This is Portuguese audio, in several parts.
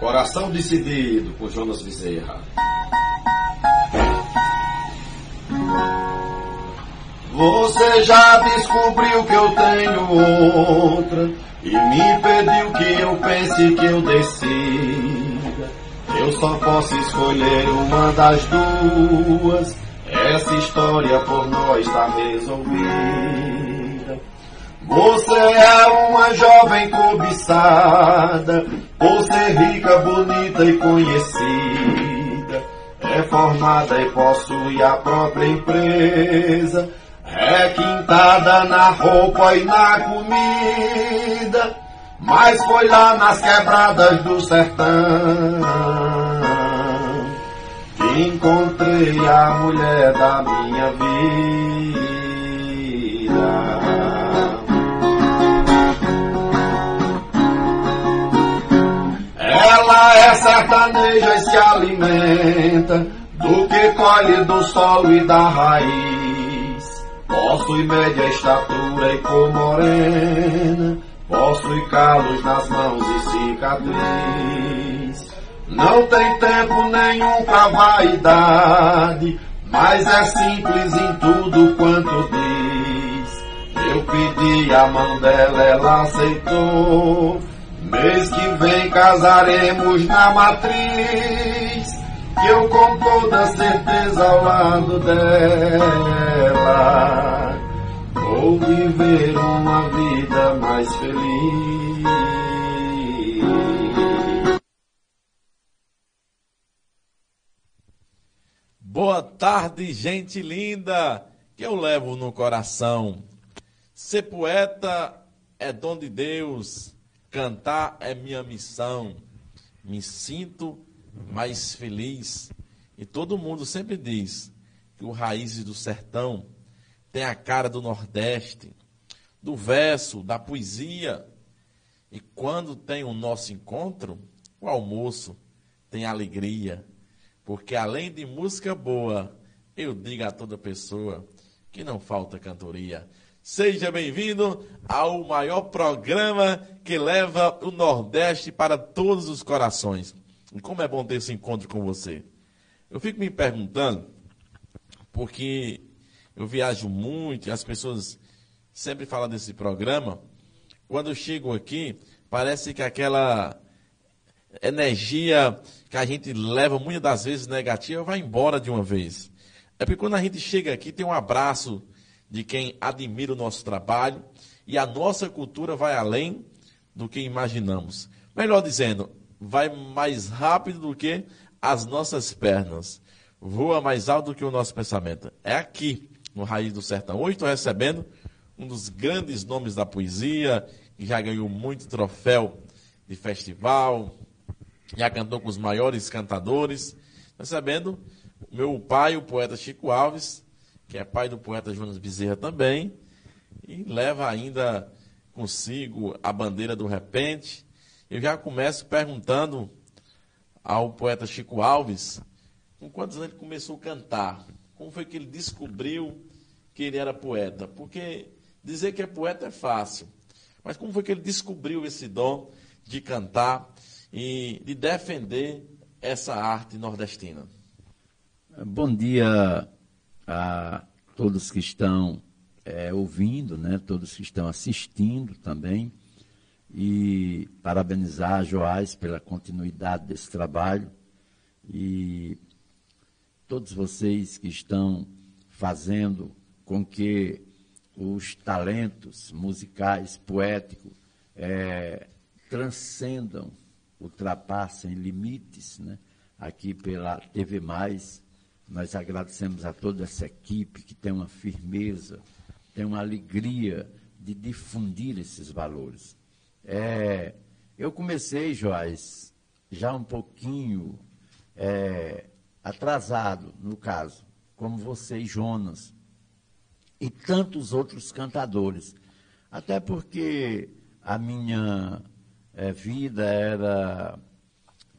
Coração Decidido, com Jonas Bezerra. Você já descobriu que eu tenho outra e me pediu que eu pense que eu decida. Eu só posso escolher uma das duas. Essa história por nós está resolvida. Você é uma jovem cobiçada, por ser rica, bonita e conhecida. É formada e possui a própria empresa. É quintada na roupa e na comida. Mas foi lá nas quebradas do sertão que encontrei a mulher da minha vida. É sertaneja e se alimenta do que colhe do solo e da raiz. Possui média estatura e cor morena, possui calos nas mãos e cicatriz. Não tem tempo nenhum pra vaidade, mas é simples em tudo quanto diz. Eu pedi a mão dela, ela aceitou. Mês que vem casaremos na matriz. Que eu com toda certeza ao lado dela vou viver uma vida mais feliz. Boa tarde, gente linda, que eu levo no coração. Ser poeta é dom de Deus, cantar é minha missão. Me sinto mais feliz. E todo mundo sempre diz que o Raízes do Sertão tem a cara do Nordeste, do verso, da poesia. E quando tem o nosso encontro, o almoço tem alegria. Porque além de música boa, eu digo a toda pessoa que não falta cantoria. Seja bem-vindo ao maior programa que leva o Nordeste para todos os corações. E como é bom ter esse encontro com você. Eu fico me perguntando, porque eu viajo muito e as pessoas sempre falam desse programa. Quando eu chego aqui, parece que aquela energia que a gente leva muitas das vezes negativa vai embora de uma vez. É porque quando a gente chega aqui, tem um abraço de quem admira o nosso trabalho e a nossa cultura vai além do que imaginamos. Melhor dizendo, vai mais rápido do que as nossas pernas. Voa mais alto do que o nosso pensamento. É aqui, no Raiz do Sertão. Hoje estou recebendo um dos grandes nomes da poesia, que já ganhou muito troféu de festival, já cantou com os maiores cantadores. Recebendo meu pai, o poeta Chico Alves, que é pai do poeta Jonas Bezerra também, e leva ainda consigo a bandeira do repente. Eu já começo perguntando ao poeta Chico Alves com quantos anos ele começou a cantar. Como foi que ele descobriu que ele era poeta? Porque dizer que é poeta é fácil, mas como foi que ele descobriu esse dom de cantar e de defender essa arte nordestina? Bom dia a todos que estão é, ouvindo, né, todos que estão assistindo também, e parabenizar a Joás pela continuidade desse trabalho e todos vocês que estão fazendo com que os talentos musicais, poéticos, é, transcendam, ultrapassem limites, né? aqui pela TV Mais, nós agradecemos a toda essa equipe que tem uma firmeza, tem uma alegria de difundir esses valores. É, eu comecei, Joás, já um pouquinho é, atrasado, no caso, como você e Jonas, e tantos outros cantadores. Até porque a minha é, vida era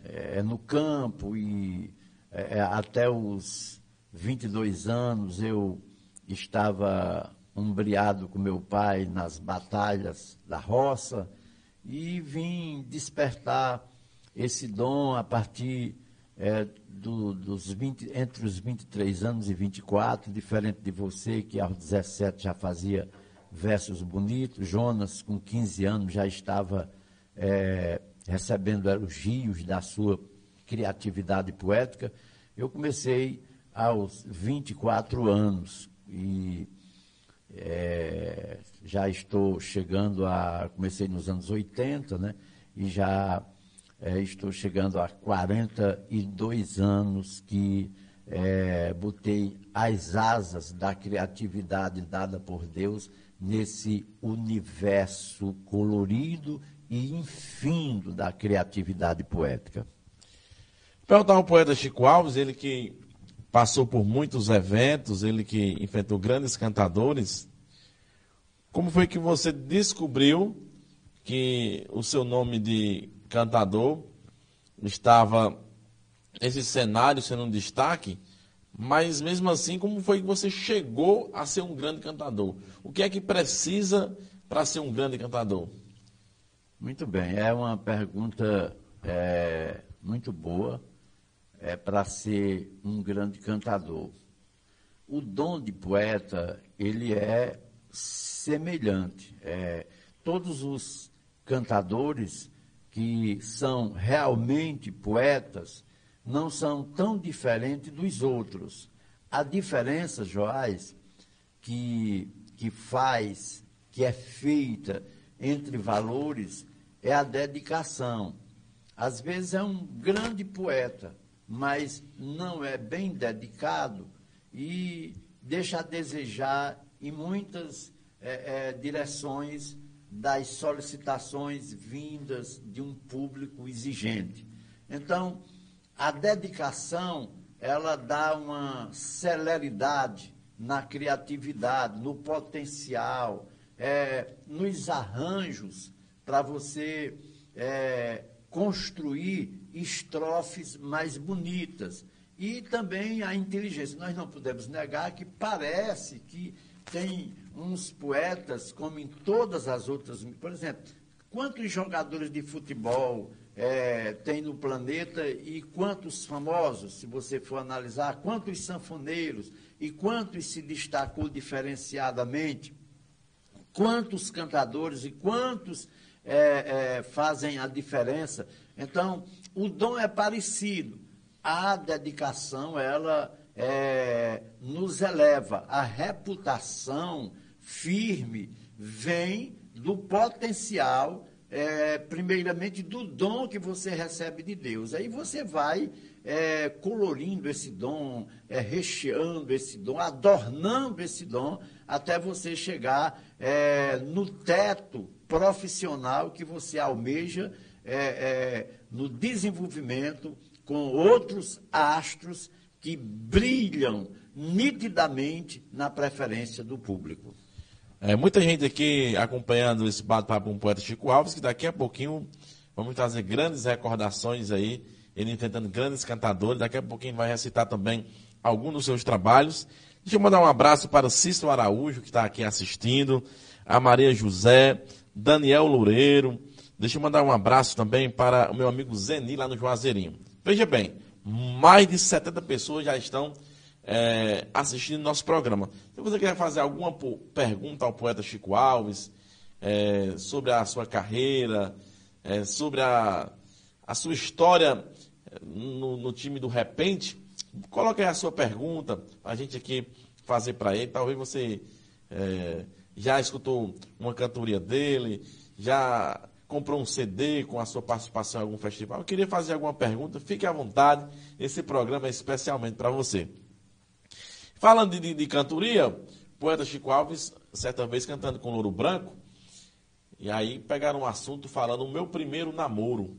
é, no campo e é, é, até os 22 anos eu estava umbriado com meu pai nas batalhas da roça e vim despertar esse dom a partir é, do, dos 20, entre os 23 anos e 24, diferente de você, que aos 17 já fazia versos bonitos. Jonas, com 15 anos, já estava é, recebendo elogios da sua criatividade poética. Eu comecei aos 24 anos e é, já estou chegando a. Comecei nos anos 80, né? E já é, estou chegando a 42 anos que é, botei as asas da criatividade dada por Deus nesse universo colorido e infindo da criatividade poética. Perguntar ao poeta Chico Alves, ele que passou por muitos eventos, ele que enfrentou grandes cantadores. Como foi que você descobriu que o seu nome de cantador estava esse cenário sendo um destaque? Mas mesmo assim, como foi que você chegou a ser um grande cantador? O que é que precisa para ser um grande cantador? Muito bem, é uma pergunta é, muito boa é, para ser um grande cantador. O dom de poeta, ele é semelhante. É, todos os cantadores que são realmente poetas não são tão diferentes dos outros. A diferença, Joás, que, que faz, que é feita entre valores, é a dedicação. Às vezes é um grande poeta, mas não é bem dedicado e deixa a desejar em muitas é, é, direções das solicitações vindas de um público exigente. Então, a dedicação, ela dá uma celeridade na criatividade, no potencial, é, nos arranjos para você é, construir estrofes mais bonitas. E também a inteligência. Nós não podemos negar que parece que tem uns poetas, como em todas as outras. Por exemplo, quantos jogadores de futebol é, tem no planeta e quantos famosos, se você for analisar, quantos sanfoneiros e quantos se destacou diferenciadamente, quantos cantadores e quantos é, é, fazem a diferença. Então, o dom é parecido. A dedicação, ela é, nos eleva. A reputação firme vem do potencial, é, primeiramente, do dom que você recebe de Deus. Aí você vai é, colorindo esse dom, é, recheando esse dom, adornando esse dom, até você chegar é, no teto profissional que você almeja é, é, no desenvolvimento com outros astros que brilham nitidamente na preferência do público. É, muita gente aqui acompanhando esse bate-papo com o poeta Chico Alves, que daqui a pouquinho vamos trazer grandes recordações aí, ele enfrentando grandes cantadores, daqui a pouquinho vai recitar também alguns dos seus trabalhos. Deixa eu mandar um abraço para o Cícero Araújo, que está aqui assistindo, a Maria José, Daniel Loureiro, Deixa eu mandar um abraço também para o meu amigo Zeni, lá no Juazeirinho. Veja bem, mais de 70 pessoas já estão é, assistindo nosso programa. Se você quer fazer alguma pergunta ao poeta Chico Alves é, sobre a sua carreira, é, sobre a, a sua história é, no, no, time do Repente, coloque aí a sua pergunta para a gente aqui fazer para ele. Talvez você é, já escutou uma cantoria dele, já comprou um CD com a sua participação em algum festival, eu queria fazer alguma pergunta, fique à vontade, esse programa é especialmente para você. Falando de, de, cantoria, poeta Chico Alves, certa vez cantando com Louro Branco, e aí pegaram um assunto falando o meu primeiro namoro.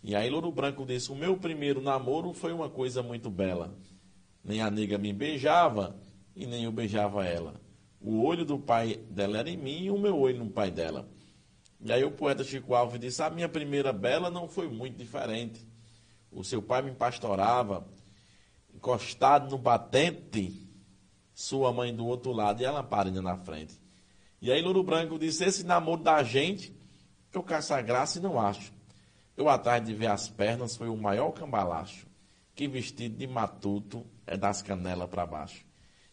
E aí Louro Branco disse, o meu primeiro namoro foi uma coisa muito bela. Nem a nega me beijava e nem eu beijava ela. O olho do pai dela era em mim e o meu olho no pai dela. E aí o poeta Chico Alves disse: A minha primeira bela não foi muito diferente. O seu pai me pastorava, encostado no batente, sua mãe do outro lado e a lamparina na frente. E aí Louro Branco disse: Esse namoro da gente, eu caço a graça e não acho. Eu atrás de ver as pernas foi o maior cambalacho, que vestido de matuto é das canelas para baixo.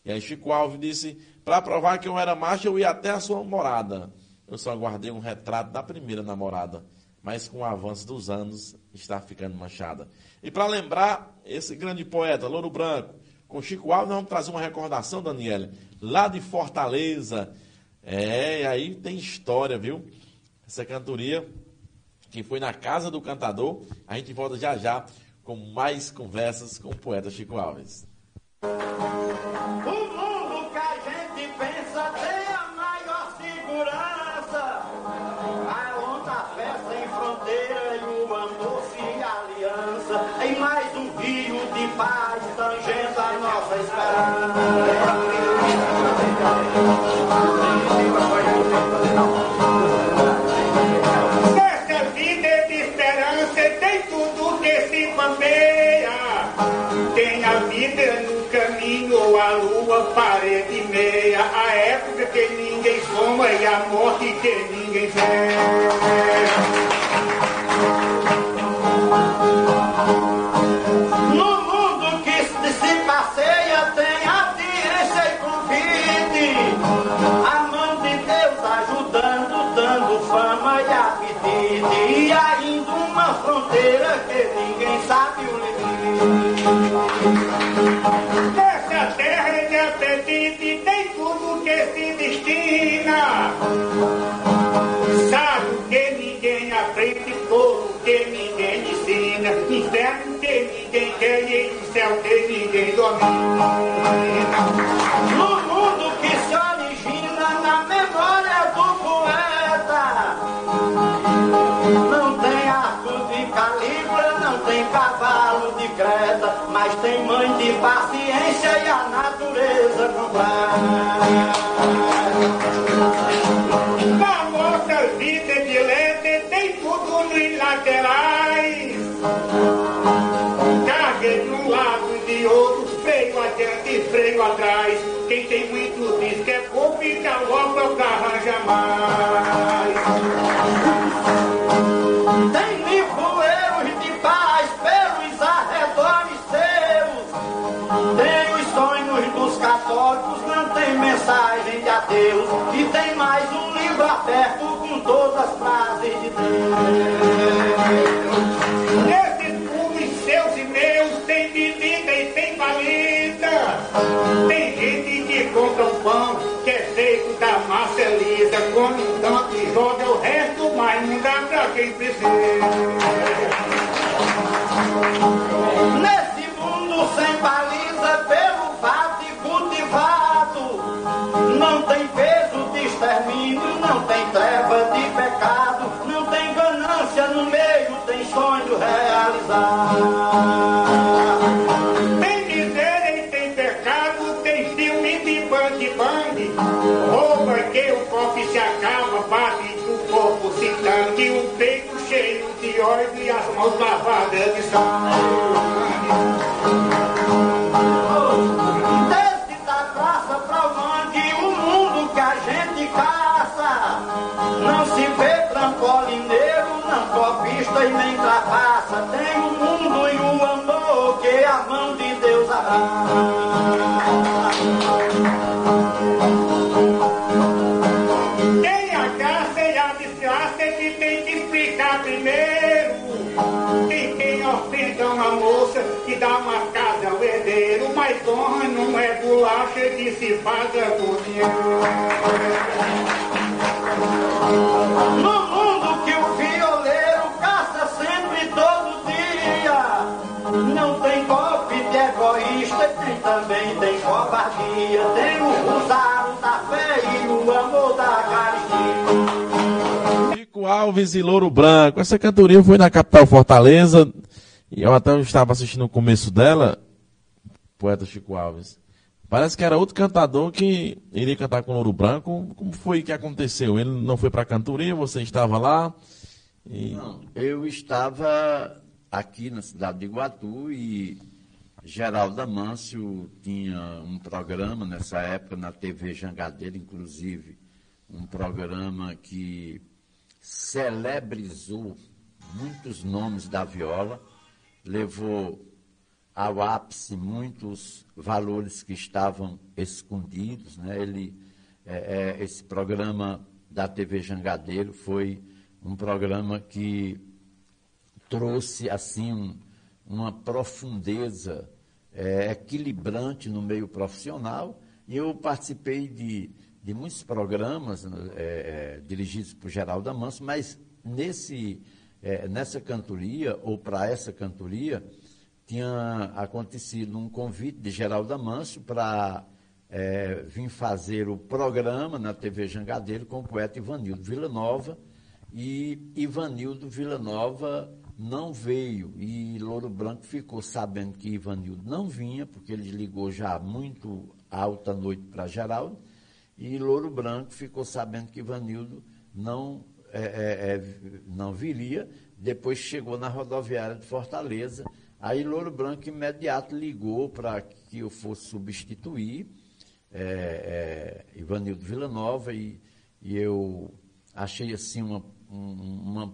E aí Chico Alves disse, para provar que eu era macho, eu ia até a sua morada. Eu só guardei um retrato da primeira namorada, mas com o avanço dos anos está ficando manchada. E para lembrar esse grande poeta, Louro Branco, com Chico Alves, nós vamos trazer uma recordação, Daniela, lá de Fortaleza. É, e aí tem história, viu? Essa cantoria que foi na casa do cantador. A gente volta já já com mais conversas com o poeta Chico Alves. O mundo que a gente pensa A época que ninguém soma e a morte que ninguém vê. Fronteira que ninguém sabe o limite. Essa terra de apetite tem tudo que se destina. Sabe que ninguém aprende, fogo que ninguém ensina, inferno que ninguém quer e céu que ninguém domina. Cavalo de creta, mas tem mãe de paciência e a natureza completa. Na nossa vida de letra tem tudo nos laterais. Carga de um lado e de outro, freio adiante e freio atrás. Quem tem muito diz que é pouco e dá logo o carro jamais. Tem mensagem de adeus. E tem mais um livro aberto com todas as frases de Deus. Nesse os seus e meus, tem bebida e tem palida. Tem gente que compra um pão que é feito da massa lisa. Come tanto e joga o resto, mas não dá pra quem precisa. Nesse mundo sem não tem peso de extermínio, não tem treva de pecado, não tem ganância no meio, tem sonho realizado. Tem miséria e tem pecado, tem filme de bang, rouba que o copo se acaba, bate o corpo se tangue, o peito cheio de ódio e as mãos lavadas de sangue. E nem trapaça. Tem o mundo e o amor que a mão de Deus abraça. Tem a graça e a desgraça que tem que explicar primeiro. Tem quem ofenda uma moça que dá uma casa ao herdeiro, mas honra não é bolacha que se paga por dinheiro. Alves e Louro Branco. Essa cantoria foi na capital Fortaleza. E eu até estava assistindo o começo dela, poeta Chico Alves. Parece que era outro cantador que iria cantar com Louro Branco. Como foi que aconteceu? Ele não foi para a cantoria, você estava lá? E... Não, eu estava aqui na cidade de Iguatu e Geraldo Amâncio tinha um programa nessa época na TV Jangadeira, inclusive, um programa que celebrizou muitos nomes da viola, levou ao ápice muitos valores que estavam escondidos. Né? Ele, é, é, esse programa da TV Jangadeiro foi um programa que trouxe assim um, uma profundeza é, equilibrante no meio profissional. E eu participei de, de muitos programas né, é, é, dirigidos por Geraldo Amanso, mas nesse, é, nessa cantoria, ou para essa cantoria, tinha acontecido um convite de Geraldo Amâncio para é, vir fazer o programa na TV Jangadeiro com o poeta Ivanildo Villanova. E Ivanildo Villanova não veio. E Louro Branco ficou sabendo que Ivanildo não vinha, porque ele ligou já muito alta noite para Geraldo. E Louro Branco ficou sabendo que Ivanildo não, é, é, é não viria. Depois chegou na rodoviária de Fortaleza Aí Louro Branco imediato ligou para que eu fosse substituir é, é, Ivanildo Villanova e, e eu achei assim uma, uma,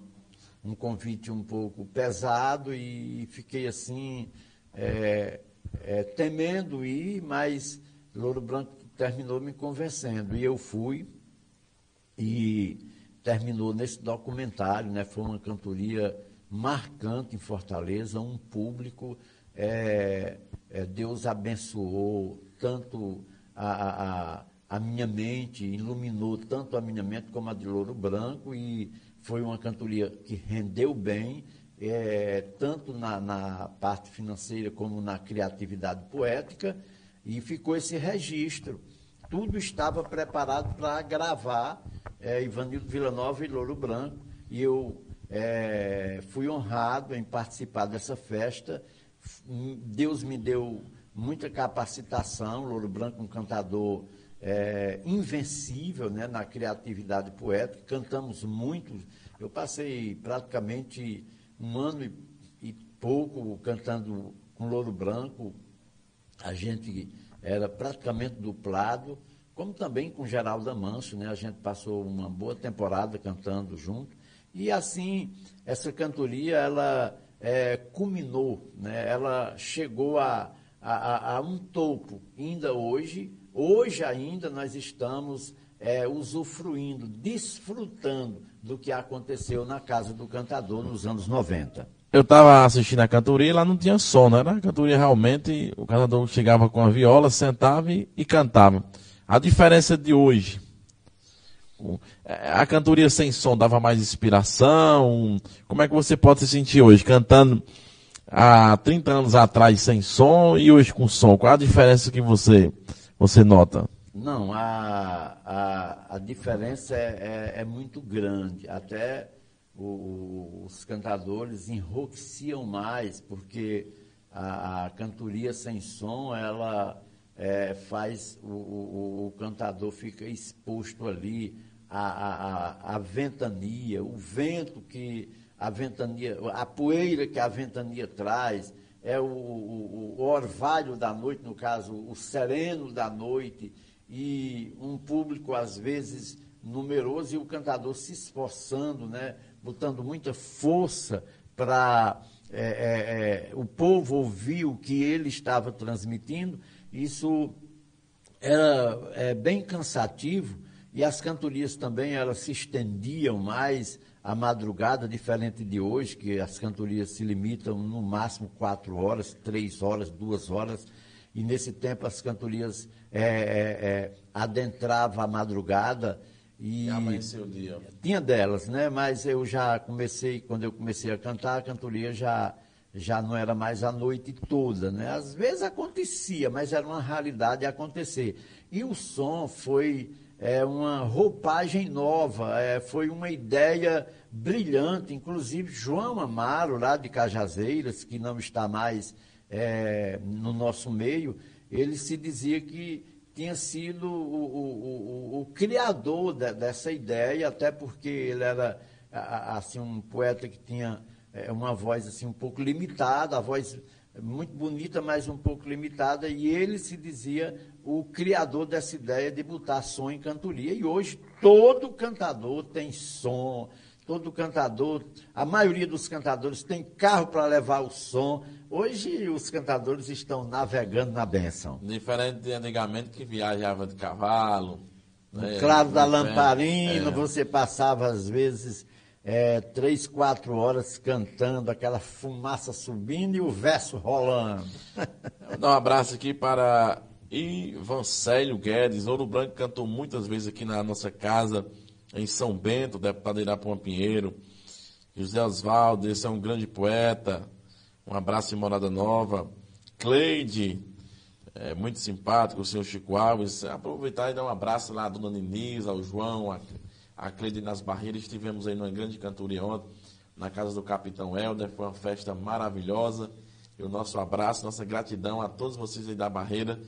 um convite um pouco pesado e fiquei assim é, é, temendo ir, mas Louro Branco terminou me convencendo e eu fui e terminou nesse documentário, né? Foi uma cantoria marcante em Fortaleza, um público. É, é, Deus abençoou tanto a, a, a, minha mente, iluminou tanto a minha mente como a de Louro Branco, e foi uma cantoria que rendeu bem, é, tanto na, na parte financeira como na criatividade poética, e ficou esse registro. Tudo estava preparado para gravar é, Ivanildo Villanova e Louro Branco, e eu é, fui honrado em participar dessa festa. Deus me deu muita capacitação. Louro Branco, um cantador é, invencível né, na criatividade poética. Cantamos muito. Eu passei praticamente um ano e, e pouco cantando com Louro Branco. A gente era praticamente duplado, como também com Geraldo Amanso, né? A gente passou uma boa temporada cantando junto. E assim, essa cantoria, ela é, culminou, né? ela chegou a, a, a, um topo. Ainda hoje, hoje ainda nós estamos é, usufruindo, desfrutando do que aconteceu na Casa do Cantador nos anos 90. Eu estava assistindo a cantoria e lá não tinha som, era? A cantoria realmente, o cantador chegava com a viola, sentava e, e cantava. A diferença de hoje é, a cantoria sem som dava mais inspiração? Como é que você pode se sentir hoje cantando há 30 anos atrás sem som e hoje com som? Qual a diferença que você, você nota? Não, a, a, a diferença é, é, é muito grande. Até o, os cantadores enrouqueciam mais, porque a, a cantoria sem som, ela é, faz o, o, o cantador fica exposto ali a, a, a, ventania, o vento que a ventania, a poeira que a ventania traz, é o, o, o, orvalho da noite, no caso, o sereno da noite, e um público, às vezes, numeroso, e o cantador se esforçando, né, botando muita força para é, é, é, o povo ouvir o que ele estava transmitindo. Isso era é, bem cansativo, e as cantorias também, elas se estendiam mais à madrugada, diferente de hoje, que as cantorias se limitam no máximo quatro horas, três horas, duas horas. E nesse tempo as cantorias é, é, é, adentravam a madrugada e amanheceu o dia. Tinha delas, né? Mas eu já comecei, quando eu comecei a cantar, a cantoria já, já não era mais a noite toda, né? Às vezes acontecia, mas era uma raridade acontecer. E o som foi é uma roupagem nova, é, foi uma ideia brilhante. Inclusive, João Amaro, lá de Cajazeiras, que não está mais é, no nosso meio, ele se dizia que tinha sido o, o, o, o criador de, dessa ideia, até porque ele era assim um poeta que tinha é, uma voz assim um pouco limitada, a voz muito bonita, mas um pouco limitada, e ele se dizia o criador dessa ideia de botar som em cantoria. E hoje todo cantador tem som, todo cantador, a maioria dos cantadores tem carro para levar o som. Hoje os cantadores estão navegando na benção. Diferente de antigamente que viajava de cavalo. Né, claro da lamparina, é. você passava às vezes é, três, quatro horas cantando, aquela fumaça subindo e o verso rolando. Vou dar um abraço aqui para Ivancélio Guedes. Ouro Branco cantou muitas vezes aqui na nossa casa em São Bento, deputado Irapuã Pinheiro. José Osvaldo, esse é um grande poeta. Um abraço em Morada Nova. Cleide, é, muito simpático, o senhor Chico Alves. Aproveitar e dar um abraço lá à dona Niniz, ao João, a, a Cleide nas Barreiras. Estivemos aí numa grande cantoria ontem, na casa do Capitão Helder. Foi uma festa maravilhosa. E o nosso abraço, nossa gratidão a todos vocês aí da Barreira,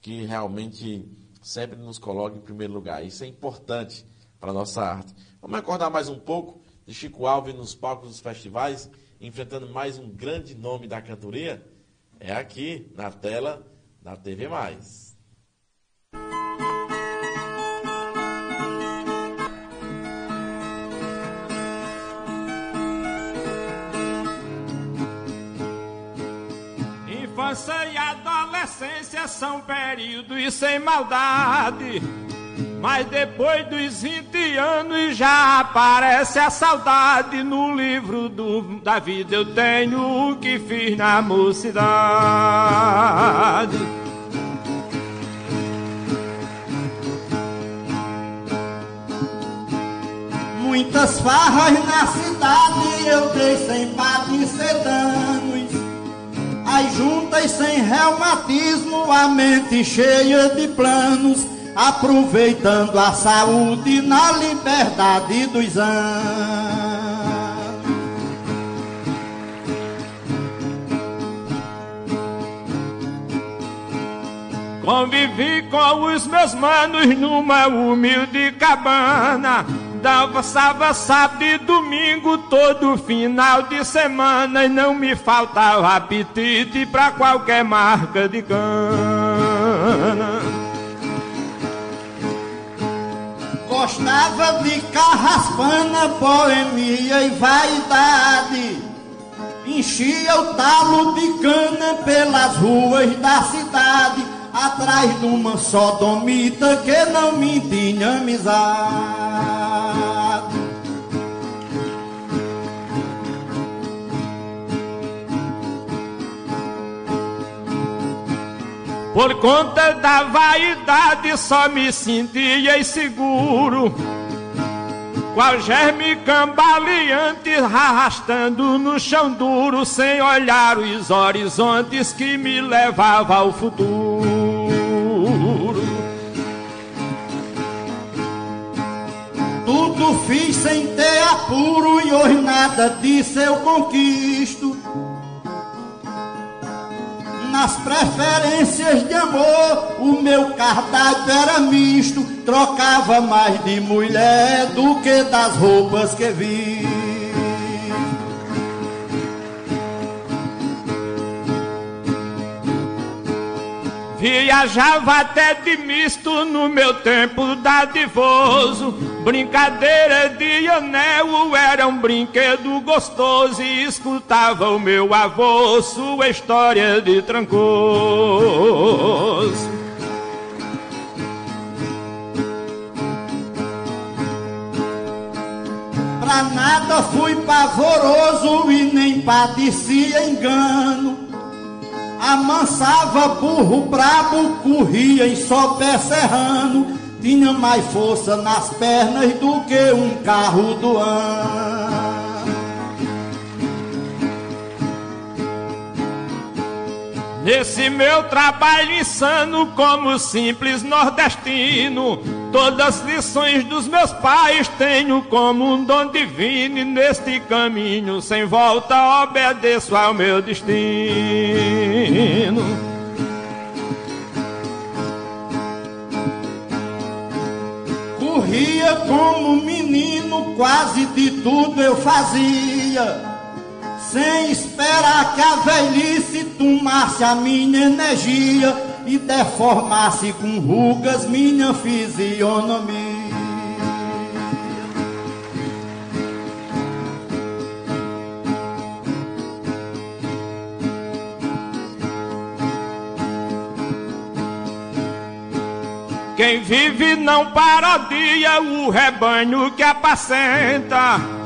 que realmente sempre nos colocam em primeiro lugar. Isso é importante para a nossa arte. Vamos acordar mais um pouco de Chico Alves nos palcos dos festivais, enfrentando mais um grande nome da cantoria? É aqui, na tela da TV Mais. Infância e adolescência são períodos sem maldade mas depois dos 20 anos já aparece a saudade no livro do, da vida. Eu tenho o que fiz na mocidade. Muitas farras na cidade eu dei sem padecer danos. As juntas sem reumatismo, a mente cheia de planos aproveitando a saúde na liberdade dos anos. Convivi com os meus manos numa humilde cabana. Dançava sábado e domingo, todo final de semana. E não me faltava apetite para qualquer marca de cana. Gostava de carraspana, boemia e vaidade. Enchia o talo de cana pelas ruas da cidade, atrás de uma sodomita que não me tinha amizade. Por conta da vaidade só me sentia inseguro. Qual germe cambaleante arrastando no chão duro, sem olhar os horizontes que me levava ao futuro. Tudo fiz sem ter apuro e hoje nada disso eu conquisto nas preferências de amor, o meu cardápio era misto, trocava mais de mulher do que das roupas que vi. Viajava até de misto no meu tempo dadivoso. Brincadeira de anel era um brinquedo gostoso. E escutava o meu avô sua história de trancoso. Pra nada fui pavoroso e nem padecia engano amansava burro brabo, corria em sopé serrano, tinha mais força nas pernas do que um carro do ano. Nesse meu trabalho insano como simples nordestino, todas as lições dos meus pais tenho como um dom divino e neste caminho sem volta obedeço ao meu destino. Corria como menino, quase de tudo eu fazia sem esperar que a velhice tomasse a minha energia e deformasse com rugas minha fisionomia. Quem vive não parodia o rebanho que apacenta.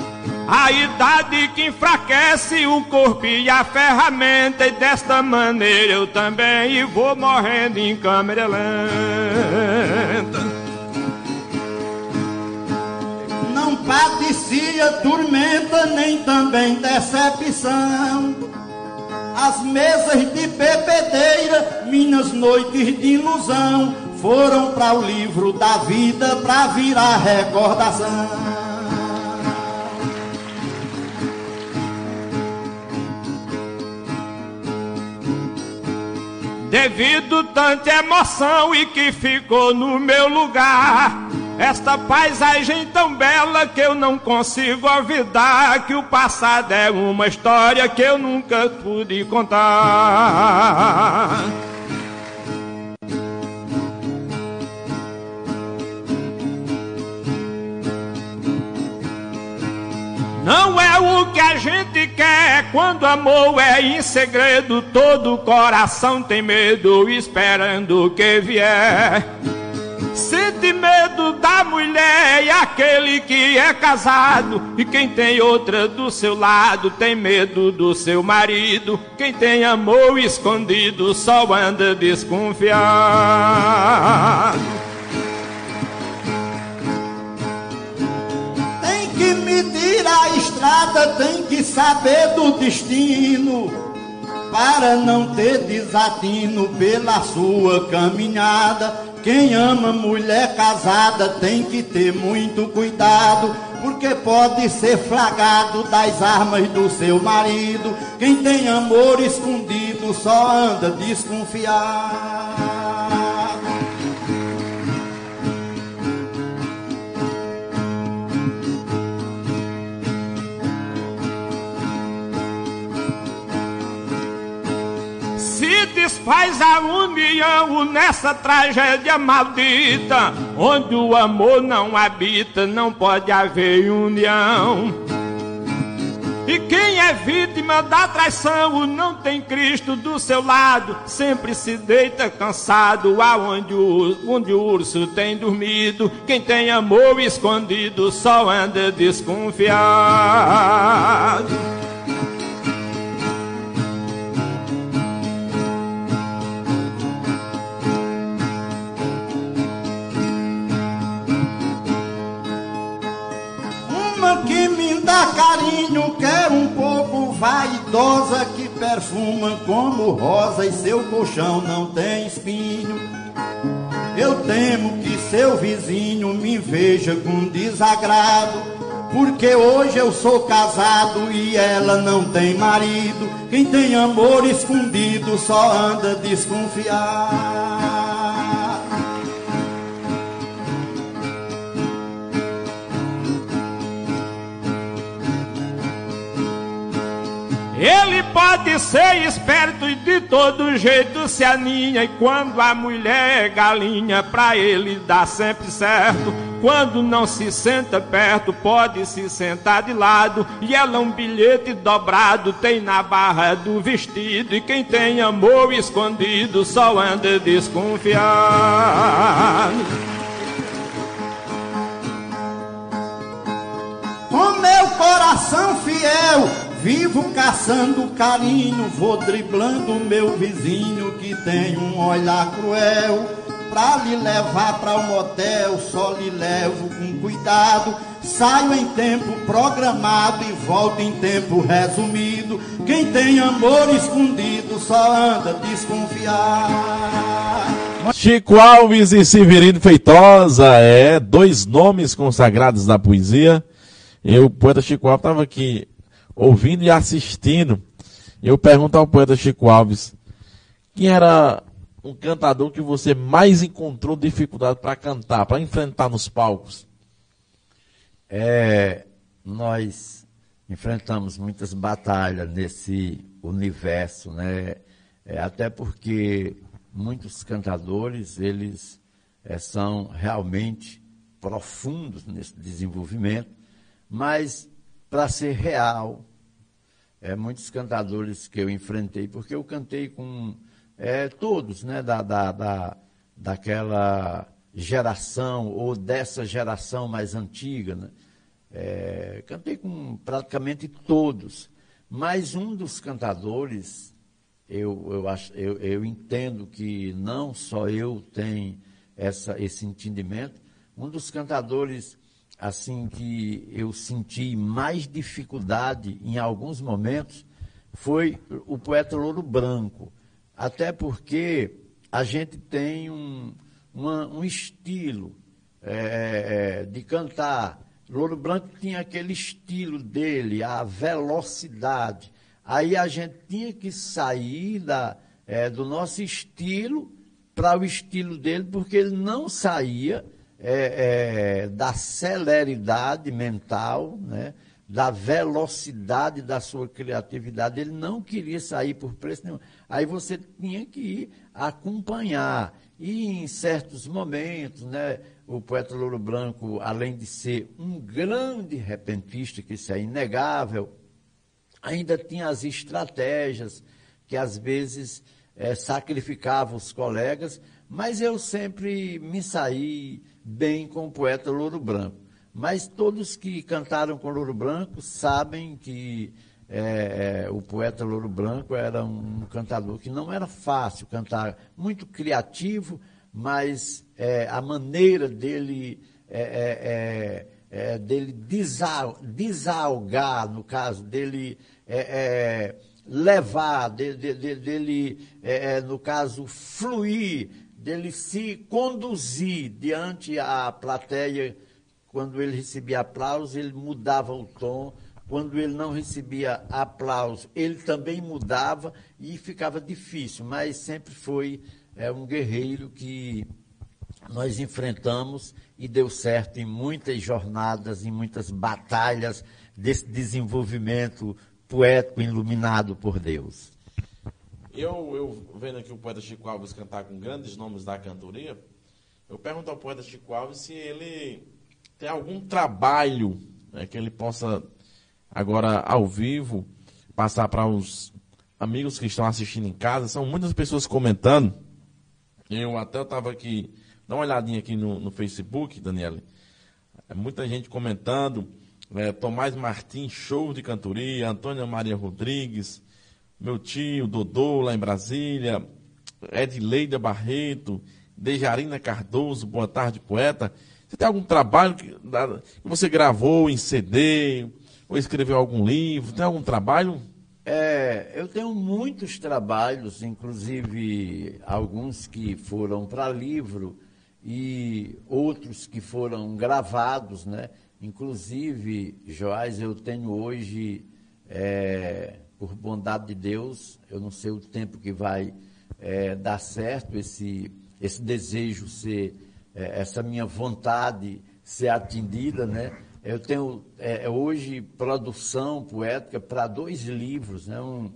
A idade que enfraquece o corpo e a ferramenta, e desta maneira eu também vou morrendo em câmera lenta. Não padecia tormenta, nem também decepção. As mesas de bebedeira, minhas noites de ilusão, foram para o livro da vida para virar recordação. Devido tanta emoção e que ficou no meu lugar. Esta paisagem tão bela que eu não consigo olvidar. Que o passado é uma história que eu nunca pude contar. Não é o que a gente quer quando amor é em segredo. Todo coração tem medo esperando que vier. Sente medo da mulher e aquele que é casado. E quem tem outra do seu lado tem medo do seu marido. Quem tem amor escondido só anda desconfiado. Medir a estrada, tem que saber do destino, para não ter desatino pela sua caminhada. Quem ama mulher casada tem que ter muito cuidado, porque pode ser flagado das armas do seu marido. Quem tem amor escondido só anda desconfiado. Desfaz a união nessa tragédia maldita, onde o amor não habita, não pode haver união. E quem é vítima da traição não tem Cristo do seu lado, sempre se deita cansado aonde o, onde o urso tem dormido. Quem tem amor escondido só anda desconfiado. Quer um pouco vaidosa que perfuma como rosa e seu colchão não tem espinho. Eu temo que seu vizinho me veja com desagrado, porque hoje eu sou casado e ela não tem marido. Quem tem amor escondido só anda desconfiado. Ele pode ser esperto e de todo jeito se aninha. E quando a mulher é galinha, pra ele dá sempre certo. Quando não se senta perto, pode se sentar de lado. E ela um bilhete dobrado tem na barra do vestido. E quem tem amor escondido só anda desconfiado. Com meu coração fiel Vivo caçando carinho, vou driblando meu vizinho que tem um olhar cruel. Pra lhe levar para o um motel, só lhe levo com cuidado. Saio em tempo programado e volto em tempo resumido. Quem tem amor escondido só anda desconfiado. Chico Alves e Severino Feitosa, é, dois nomes consagrados da poesia. Eu, o poeta Chico Alves estava aqui ouvindo e assistindo, eu pergunto ao poeta Chico Alves, quem era um cantador que você mais encontrou dificuldade para cantar, para enfrentar nos palcos? É, nós enfrentamos muitas batalhas nesse universo, né? É, até porque muitos cantadores, eles é, são realmente profundos nesse desenvolvimento, mas para ser real, é, muitos cantadores que eu enfrentei, porque eu cantei com é, todos, né, da, da, da, daquela geração ou dessa geração mais antiga. Né? É, cantei com praticamente todos, mas um dos cantadores, eu, eu, acho, eu, eu entendo que não só eu tenho essa, esse entendimento, um dos cantadores assim que eu senti mais dificuldade em alguns momentos foi o poeta Louro Branco. Até porque a gente tem um, uma, um estilo é, é, de cantar. Louro Branco tinha aquele estilo dele, a velocidade. Aí a gente tinha que sair da, é, do nosso estilo para o estilo dele, porque ele não saía é, é, da celeridade mental, né? da velocidade da sua criatividade. Ele não queria sair por preço nenhum. Aí você tinha que ir acompanhar. E em certos momentos, né, o poeta Louro Branco, além de ser um grande repentista, que isso é inegável, ainda tinha as estratégias que às vezes é, sacrificava os colegas, mas eu sempre me saí bem com o poeta Louro Branco. Mas todos que cantaram com Louro Branco sabem que é, é, o poeta Louro Branco era um cantador que não era fácil cantar, muito criativo, mas é, a maneira dele, é, é, é, dele desalgar, no caso, dele levar, de, de, de, dele, no caso, fluir, dele se conduzir diante a plateia quando ele recebia aplauso, ele mudava o tom. Quando ele não recebia aplauso, ele também mudava e ficava difícil, mas sempre foi é, um guerreiro que nós enfrentamos e deu certo em muitas jornadas, em muitas batalhas desse desenvolvimento poético iluminado por Deus. Eu, eu vendo aqui o poeta Chico Alves cantar com grandes nomes da cantoria, eu pergunto ao poeta Chico Alves se ele tem algum trabalho né, que ele possa, agora ao vivo, passar para os amigos que estão assistindo em casa. São muitas pessoas comentando. Eu até estava aqui, dá uma olhadinha aqui no, no Facebook, Daniela. É muita gente comentando. É, Tomás Martins, show de cantoria. Antônia Maria Rodrigues. Meu tio, Dodô, lá em Brasília. Edileida Barreto. Dejarina Cardoso, boa tarde, poeta. Você tem algum trabalho que, que você gravou em CD, ou escreveu algum livro? Tem algum trabalho? É, eu tenho muitos trabalhos, inclusive alguns que foram para livro e outros que foram gravados, né? Inclusive, Joás, eu tenho hoje, é, por bondade de Deus, eu não sei o tempo que vai é, dar certo esse, esse desejo ser é, essa minha vontade ser atendida, né? Eu tenho é, hoje produção poética para dois livros, né? Um,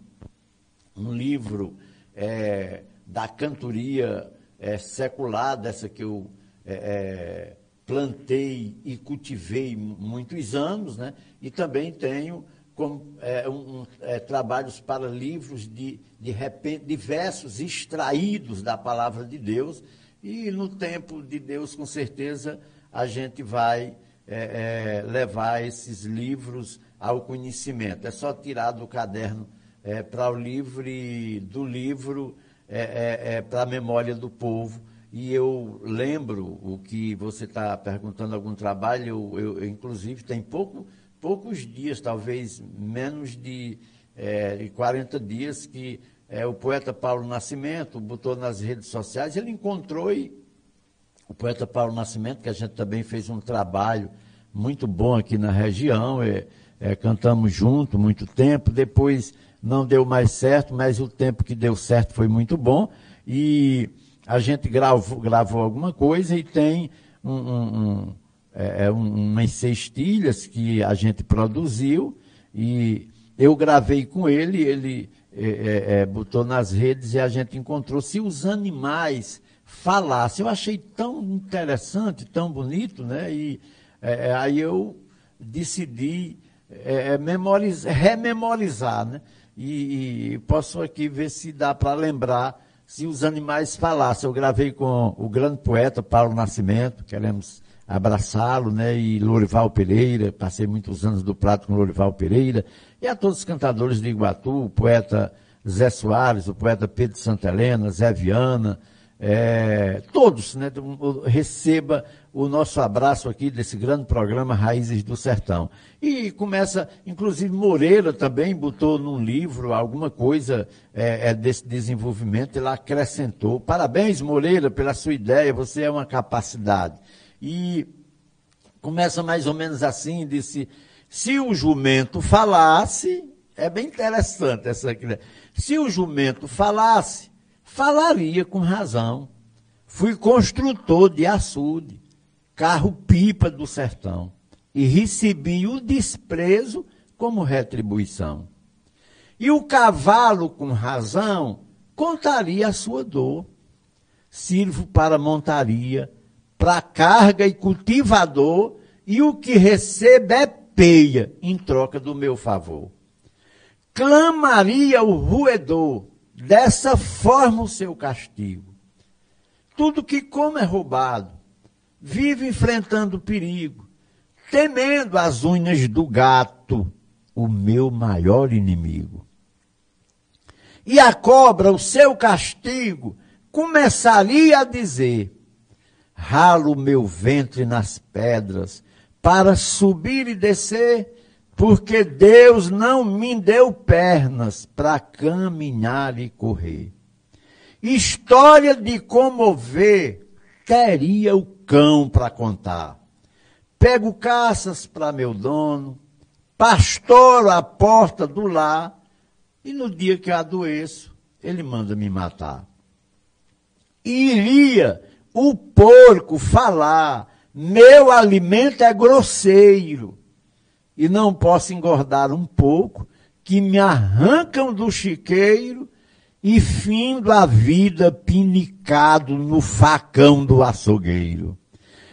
um livro é, da cantoria é, secular, dessa que eu é, é, plantei e cultivei muitos anos, né? E também tenho com, um, trabalhos para livros de, de repente, diversos extraídos da palavra de Deus e no tempo de Deus, com certeza, a gente vai é, é, levar esses livros ao conhecimento. É só tirar do caderno é, para o livro e do livro é, é, é, para a memória do povo. E eu lembro o que você está perguntando, algum trabalho, eu, eu, inclusive tem pouco, poucos dias, talvez menos de, de 40 dias, que é, o poeta Paulo Nascimento botou nas redes sociais, ele encontrou e o poeta Paulo Nascimento, que a gente também fez um trabalho muito bom aqui na região, é, é, cantamos junto muito tempo, depois não deu mais certo, mas o tempo que deu certo foi muito bom, e a gente gravou, gravou alguma coisa e tem um, um, é, é umas cestilhas que a gente produziu, e eu gravei com ele, ele é, é, é, botou nas redes e a gente encontrou. Se os animais falassem, eu achei tão interessante, tão bonito, né? E é, é aí eu decidi rememorizar, né? E, e, posso aqui ver se dá para lembrar se os animais falassem. Eu gravei com o grande poeta Paulo Nascimento, queremos abraçá-lo, né? E Lorival Pereira, passei muitos anos do prato com Lorival Pereira, e a todos os cantadores de Iguatu, o poeta Zé Soares, o poeta Pedro Santa Helena, Zé Viana, é, todos, né? Receba o nosso abraço aqui desse grande programa Raízes do Sertão. E começa, inclusive Moreira também botou num livro alguma coisa é, é, desse desenvolvimento, ele acrescentou. Parabéns, Moreira, pela sua ideia, você é uma capacidade. E começa mais ou menos assim, disse, se o jumento falasse, é bem interessante essa aqui, né? se o jumento falasse, falaria com razão. Fui construtor de açude, carro-pipa do sertão, e recebi o desprezo como retribuição. E o cavalo, com razão, contaria a sua dor. Sirvo para montaria, para carga e cultivador, e o que recebo é peia em troca do meu favor. Clamaria o roedor, dessa forma o seu castigo. Tudo que come é roubado, vive enfrentando perigo, temendo as unhas do gato, o meu maior inimigo. E a cobra, o seu castigo, começaria a dizer: ralo meu ventre nas pedras, para subir e descer, porque Deus não me deu pernas para caminhar e correr. História de comover, teria o cão para contar. Pego caças para meu dono, pastoro a porta do lar, e no dia que adoeço, ele manda me matar. Iria o porco falar: meu alimento é grosseiro e não posso engordar um pouco, que me arrancam do chiqueiro e findo a vida pinicado no facão do açougueiro.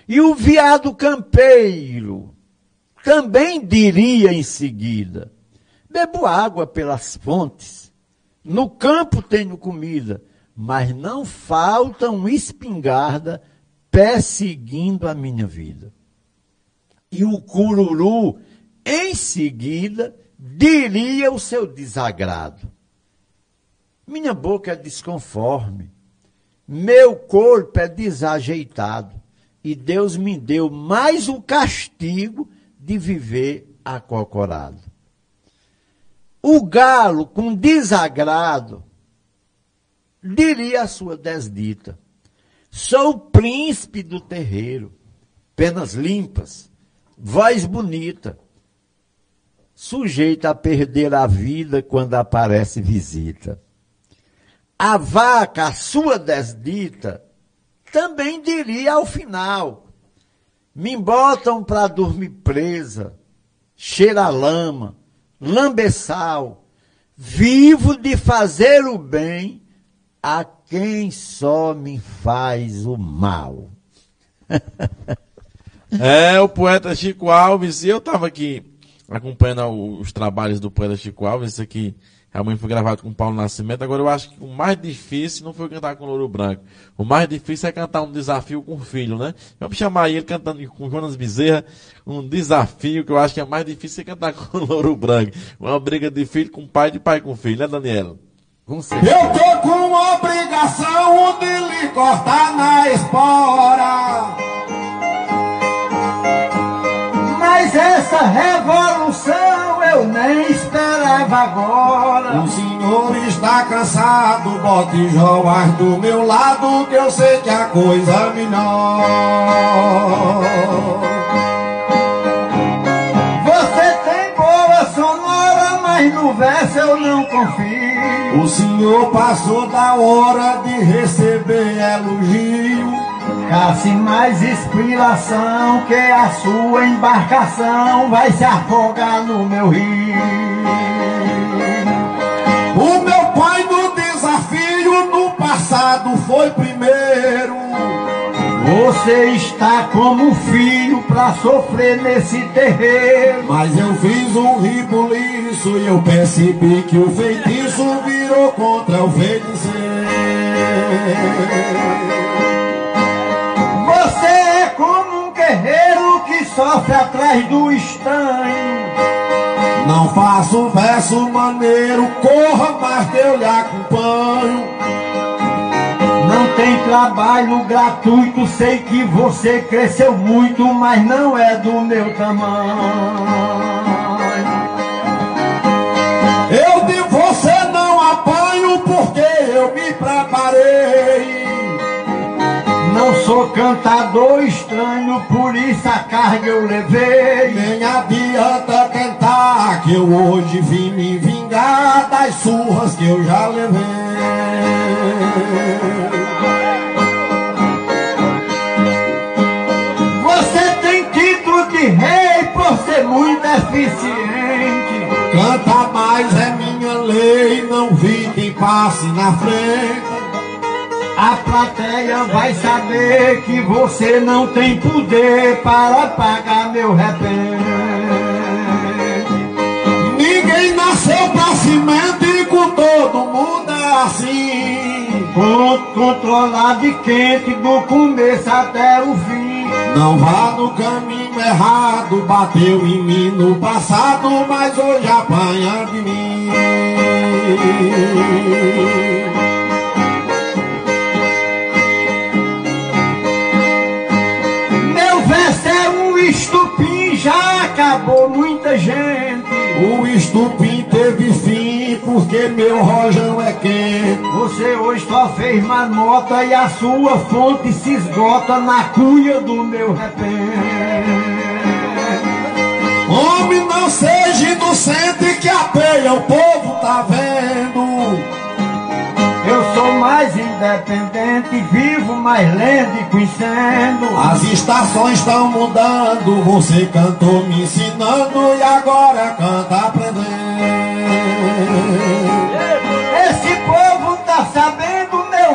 E o viado campeiro também diria em seguida: bebo água pelas fontes, no campo tenho comida, mas não falta um espingarda perseguindo a minha vida. E o cururu, em seguida, diria o seu desagrado. Minha boca é desconforme, meu corpo é desajeitado, e Deus me deu mais o castigo de viver acocorado. O galo, com desagrado, diria a sua desdita: Sou príncipe do terreiro, penas limpas, voz bonita, sujeita a perder a vida quando aparece visita. A vaca, a sua desdita, também diria ao final: me botam para dormir presa, cheira lama, lambeçal, vivo de fazer o bem a quem só me faz o mal. é, o poeta Chico Alves, eu estava aqui acompanhando os trabalhos do poeta Chico Alves, isso aqui realmente foi gravado com Paulo Nascimento. Agora eu acho que o mais difícil não foi cantar com Louro Branco. O mais difícil é cantar um desafio com o filho, né? Vamos chamar ele cantando com Jonas Bezerra, um desafio que eu acho que é mais difícil é cantar com o Louro Branco. Uma briga de filho com pai, de pai com filho, né, Daniela? Eu tô com obrigação de lhe cortar na espora. Mas essa revolução eu nem esperava agora. O senhor está cansado, bote Joás do meu lado, que eu sei que a coisa é melhor. Mas no verso eu não confio. O senhor passou da hora de receber elogio. Casse mais inspiração que a sua embarcação vai se afogar no meu rio. O meu pai do desafio no passado foi primeiro. Você está como um filho pra sofrer nesse terreiro. Mas eu fiz um ribuliço e eu percebi que o feitiço virou contra o feiticeiro. Você é como um guerreiro que sofre atrás do estranho. Não faço verso maneiro, corra, mas que eu lhe acompanho. Não tem trabalho gratuito, sei que você cresceu muito, mas não é do meu tamanho. Eu de você não apanho porque eu me preparei. Não sou cantador estranho, por isso a carga eu levei. Nem adianta cantar que eu hoje vim me vingar das surras que eu já levei. Muito eficiente. Canta mais é minha lei, não vi quem passe na frente. A plateia vai saber que você não tem poder para pagar meu repente. Ninguém nasceu pra cimento e com todo mundo é assim. Con- Controlado e quente do começo até o fim. Não vá no caminho errado, bateu em mim no passado, mas hoje apanha de mim. Meu verso é um estupim, já acabou muita gente. O estupim teve fim, porque meu rojão é quente. Você hoje só fez manota e a sua fonte se esgota na cunha do meu repente. Homem, não seja inocente que a peia o povo tá vendo. Eu sou mais independente, vivo mais lendo e conhecendo. As estações estão mudando, você cantou me ensinando e agora canta aprendendo.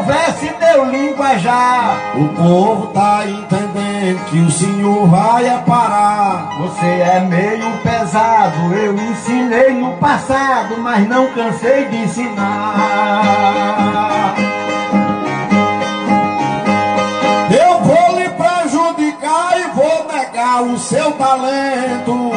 Sabendo meu verso e meu linguajar. O povo tá entendendo que o senhor vai é parar. Você é meio pesado, eu ensinei no passado, mas não cansei de ensinar. Eu vou lhe prejudicar e vou negar o seu talento.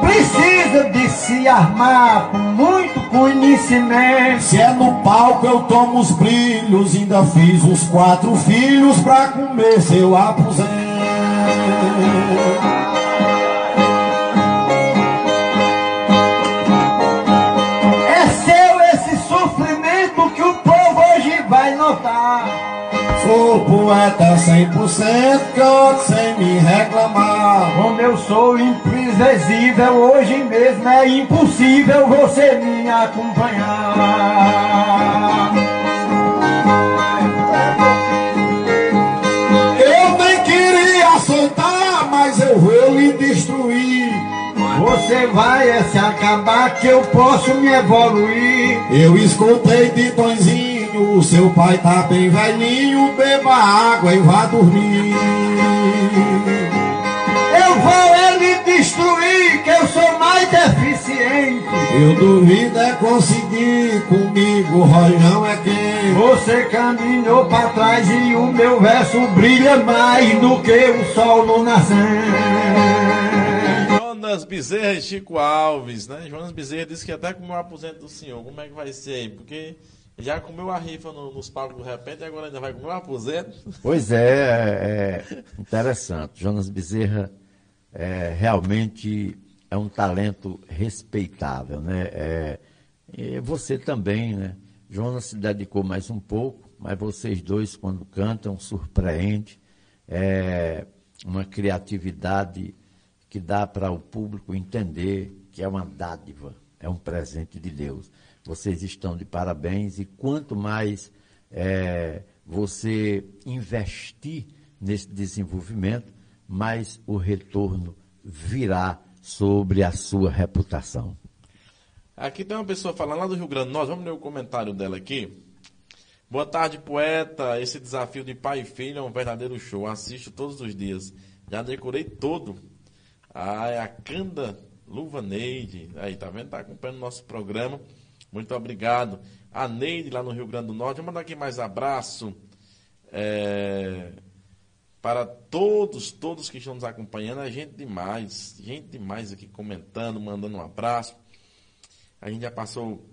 Precisa de se armar com muito conhecimento. Se é no palco eu tomo os brilhos, ainda fiz uns quatro filhos pra comer seu aposento. Poeta 100%, canto sem me reclamar. Como eu sou imprevisível, hoje mesmo é impossível você me acompanhar. Eu nem queria soltar, mas eu vou lhe destruir. Você vai é se acabar que eu posso me evoluir. Eu escutei de Tonzinho, o seu pai tá bem velhinho, beba água e vá dormir. Eu vou ele destruir, que eu sou mais eficiente. Eu duvido é conseguir comigo, o rojão é quem. Você caminhou para trás e o meu verso brilha mais do que o sol no nascer. Jonas Bezerra e Chico Alves, né? Jonas Bezerra disse que até comeu o aposento do senhor. Como é que vai ser aí? Porque já comeu a rifa no- nos palcos do repente e agora ainda vai comer o aposento? Pois é, é interessante. Jonas Bezerra é, realmente é um talento respeitável, né? É, e você também, né? Jonas se dedicou mais um pouco, mas vocês dois, quando cantam, surpreende. É uma criatividade que dá para o público entender que é uma dádiva, é um presente de Deus. Vocês estão de parabéns e quanto mais é, você investir nesse desenvolvimento, mais o retorno virá sobre a sua reputação. Aqui tem uma pessoa falando lá do Rio Grande do Norte, vamos ler o comentário dela aqui. Boa tarde, poeta. Esse desafio de pai e filho é um verdadeiro show. Assisto todos os dias. Já decorei todo. Ah, é a Canda Luvaneide. Aí, tá vendo? Tá acompanhando o nosso programa. Muito obrigado. A Neide, lá no Rio Grande do Norte. Vou mandar aqui mais abraço é, para todos, todos que estão nos acompanhando. A gente demais, gente demais aqui comentando, mandando um abraço. A gente já passou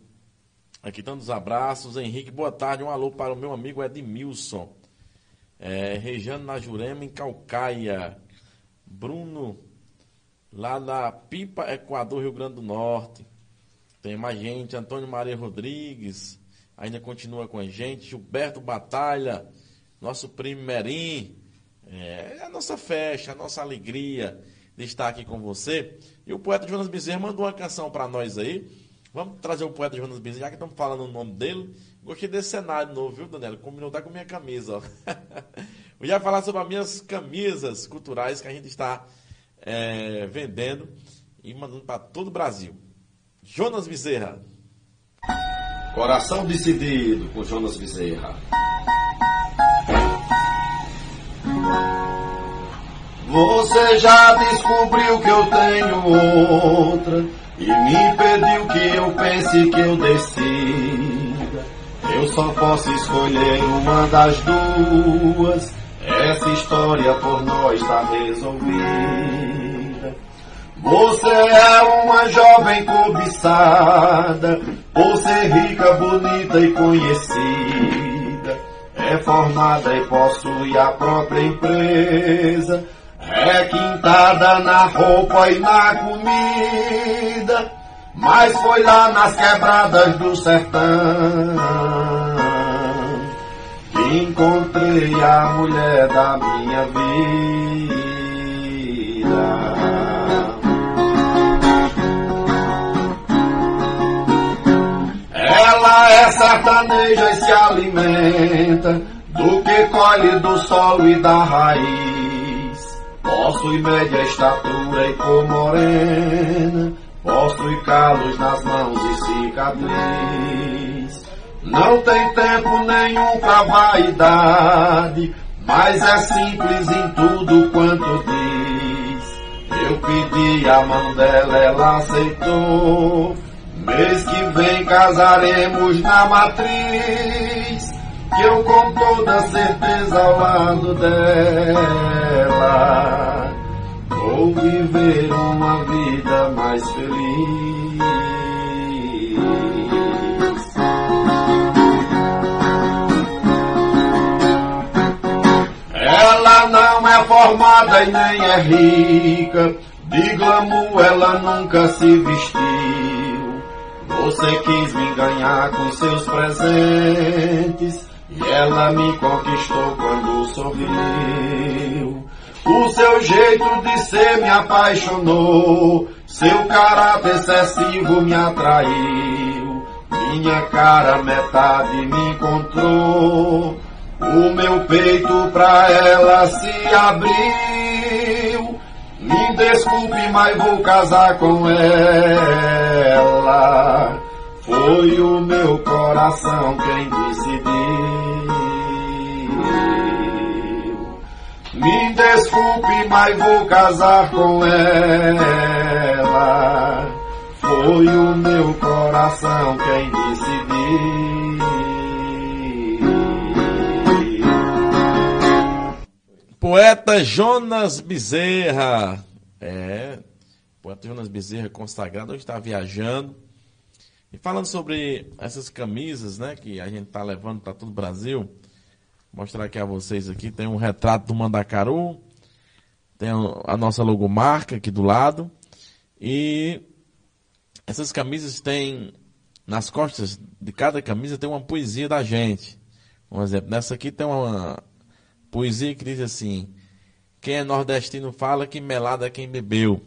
aqui tantos abraços. Henrique, boa tarde. Um alô para o meu amigo Edmilson. É, Rejane na Jurema, em Calcaia. Bruno, lá da Pipa, Equador, Rio Grande do Norte. Tem mais gente, Antônio Maria Rodrigues, ainda continua com a gente, Gilberto Batalha, nosso primo Merim. É, é a nossa festa, a nossa alegria de estar aqui com você. E o poeta Jonas Bezerra mandou uma canção para nós aí. Vamos trazer o poeta Jonas Bezerra, já que estamos falando o nome dele. Gostei desse cenário novo, viu, Daniela? Combinou tá com minha camisa, ó. Eu ia falar sobre as minhas camisas culturais que a gente está é, vendendo e mandando para todo o Brasil. Jonas Bezerra. Coração decidido com Jonas Bezerra. Você já descobriu que eu tenho outra e me pediu que eu pense que eu decida. Eu só posso escolher uma das duas. Essa história por nós está resolvida. Você é uma jovem cobiçada, por ser rica, bonita e conhecida. É formada e possui a própria empresa. É quintada na roupa e na comida. Mas foi lá nas quebradas do sertão que encontrei a mulher da minha vida. É sertaneja se alimenta do que colhe do solo e da raiz. Possui média estatura e cor morena, possui calos nas mãos e cicatriz. Não tem tempo nenhum pra vaidade, mas é simples em tudo quanto diz. Eu pedi a mão dela, ela aceitou. Mês que vem casaremos na matriz, que eu com toda certeza ao lado dela vou viver uma vida mais feliz. Ela não é formada e nem é rica, de glamour ela nunca se vestiu. Você quis me ganhar com seus presentes e ela me conquistou quando sorriu. O seu jeito de ser me apaixonou, seu caráter excessivo me atraiu. Minha cara metade me encontrou, o meu peito pra ela se abriu. Me desculpe, mas vou casar com ela. Foi o meu coração quem decidiu. Me desculpe, mas vou casar com ela. Foi o meu coração quem decidiu. Poeta Jonas Bezerra. É, poeta Jonas Bezerra consagrado, hoje está viajando. E falando sobre essas camisas, né, que a gente está levando para todo o Brasil, vou mostrar aqui a vocês aqui, tem um retrato do Mandacaru, tem a nossa logomarca aqui do lado, e essas camisas têm, nas costas de cada camisa tem uma poesia da gente. Um exemplo, nessa aqui tem uma poesia que diz assim, quem é nordestino fala que melada é quem bebeu,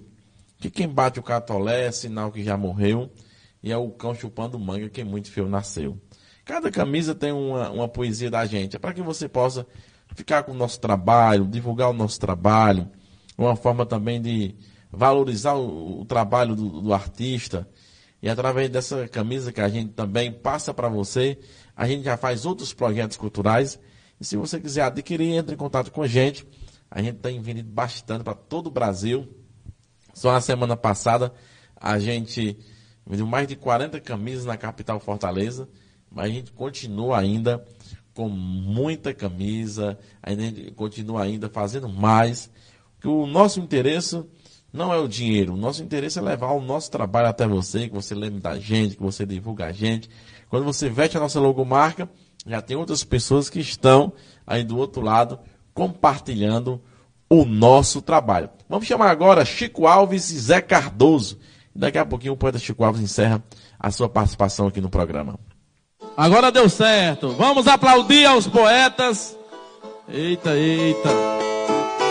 que quem bate o catolé é sinal que já morreu, e é o cão chupando manga que muito feio nasceu. Cada camisa tem uma, uma poesia da gente. É para que você possa ficar com o nosso trabalho, divulgar o nosso trabalho, uma forma também de valorizar o, o trabalho do, do, artista. E através dessa camisa que a gente também passa para você, a gente já faz outros projetos culturais. E se você quiser adquirir, entre em contato com a gente. A gente tem vindo bastante para todo o Brasil. Só na semana passada a gente Vendeu mais de 40 camisas na capital Fortaleza, mas a gente continua ainda com muita camisa, a gente continua ainda fazendo mais. O nosso interesse não é o dinheiro, o nosso interesse é levar o nosso trabalho até você, que você lembre da gente, que você divulga a gente. Quando você veste a nossa logomarca, já tem outras pessoas que estão aí do outro lado compartilhando o nosso trabalho. Vamos chamar agora Chico Alves e Zé Cardoso. Daqui a pouquinho o poeta Chico Alves encerra a sua participação aqui no programa. Agora deu certo. Vamos aplaudir aos poetas. Eita, eita.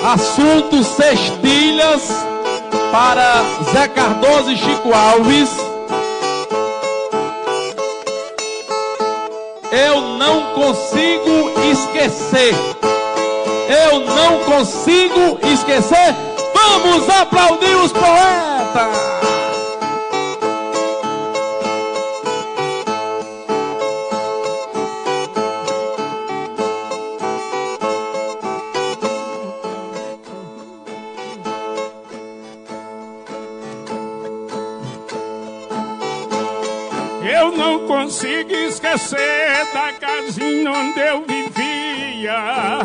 Assuntos cestilhas para Zé Cardoso e Chico Alves. Eu não consigo esquecer. Eu não consigo esquecer. Vamos aplaudir os poetas. Eu não consigo esquecer da casinha onde eu vivia.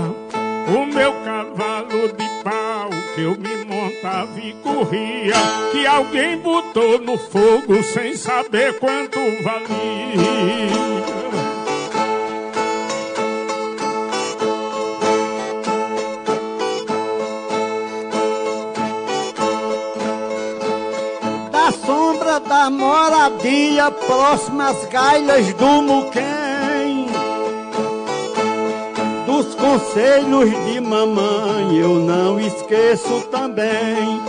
O meu cavalo de pau que eu me montava e corria. Que alguém botou no fogo sem saber quanto valia. Da moradia, próximas gailas do Muquem. Dos conselhos de mamãe eu não esqueço também.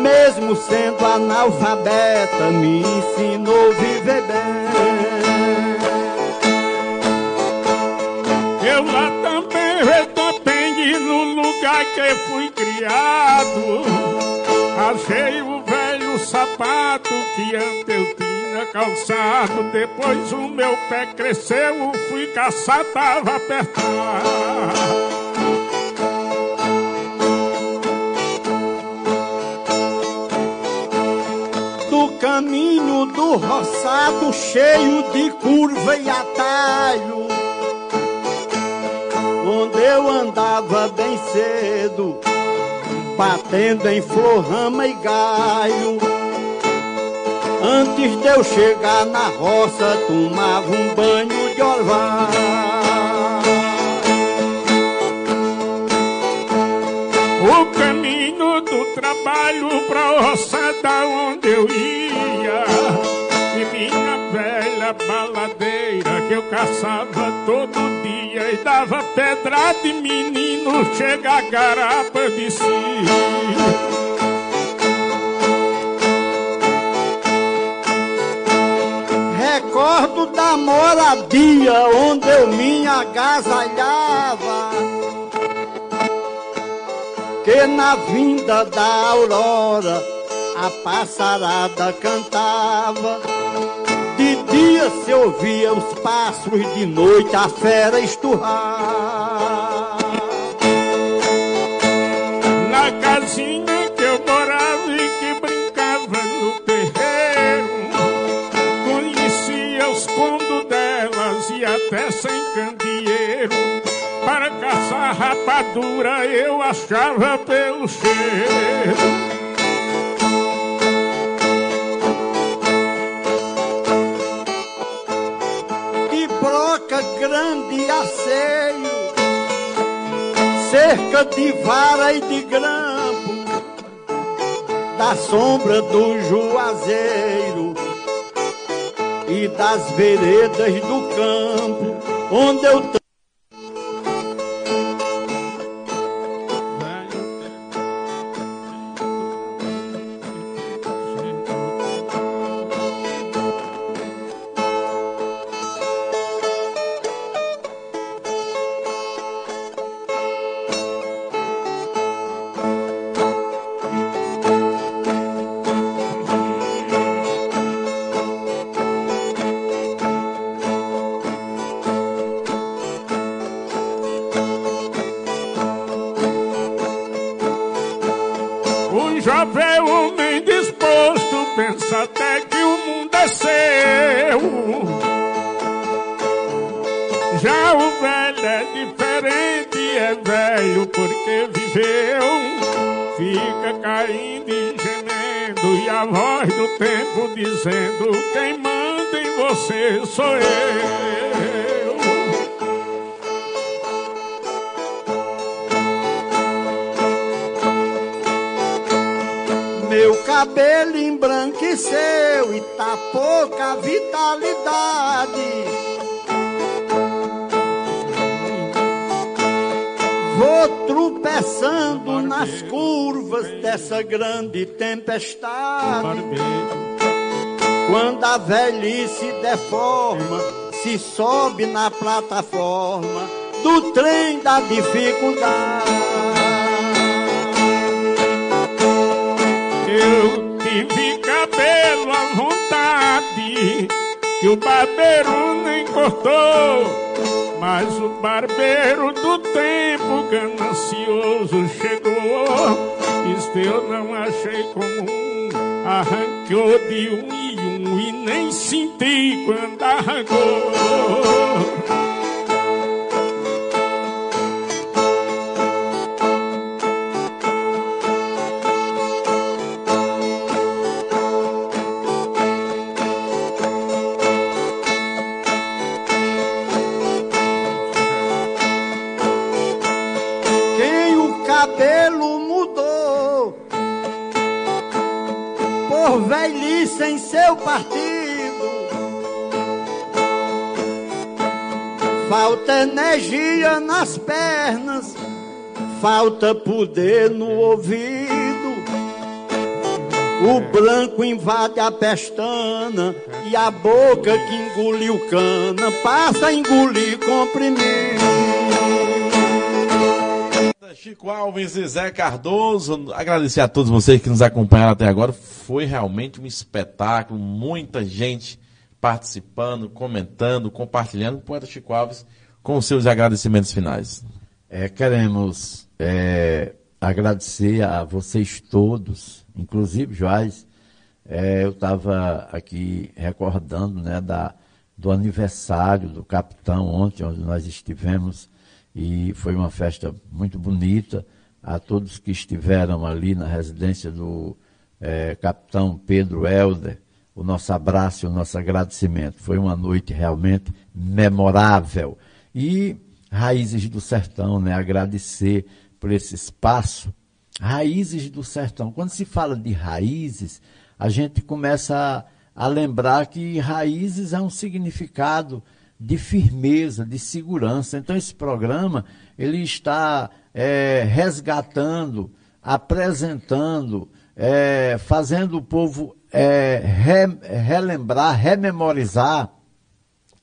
Mesmo sendo analfabeta, me ensinou viver bem. Eu lá também também no lugar que fui criado. Achei o sapato que antes eu tinha calçado. Depois o meu pé cresceu, fui caçar, tava apertado. do caminho do roçado cheio de curva e atalho. Onde eu andava bem cedo, batendo em flor, rama e galho. Antes de eu chegar na roça, tomava um banho de orvalho. O caminho do trabalho pra roçada onde eu ia E minha velha baladeira que eu caçava todo dia E dava pedrada e menino chega a garapa de si moradia onde eu me agasalhava. Que na vinda da aurora a passarada cantava. De dia se ouvia os pássaros, de noite a fera esturrar. Rapadura eu achava pelo cheiro. De broca grande e aceio, cerca de vara e de grampo, da sombra do juazeiro e das veredas do campo, onde eu tempo dizendo: Quem manda em você sou eu. Meu cabelo embranqueceu e tá pouca vitalidade. Vou tropeçando nas curvas dessa grande tempestade. Quando a velhice deforma, se sobe na plataforma do trem da dificuldade. Eu tive cabelo à vontade, que o barbeiro nem cortou. Mas o barbeiro do tempo ganancioso chegou. Isto eu não achei comum. Arrancou de e nem senti quando arrancou. Seu partido. Falta energia nas pernas, falta poder no ouvido. O branco invade a pestana e a boca que engoliu cana passa a engolir comprimido. Chico Alves e Zé Cardoso, agradecer a todos vocês que nos acompanharam até agora. Foi realmente um espetáculo, muita gente participando, comentando, compartilhando. O poeta Chico Alves com seus agradecimentos finais. É, queremos é, agradecer a vocês todos, inclusive Joás. É, eu estava aqui recordando né, da, do aniversário do capitão ontem, onde nós estivemos, e foi uma festa muito bonita. A todos que estiveram ali na residência do é, capitão Pedro Helder, o nosso abraço e o nosso agradecimento. Foi uma noite realmente memorável. E Raízes do Sertão, né? Agradecer por esse espaço. Raízes do Sertão. Quando se fala de raízes, a gente começa a, a lembrar que raízes é um significado de firmeza, de segurança. Então esse programa ele está é, resgatando, apresentando, é, fazendo o povo é, re, relembrar, rememorizar,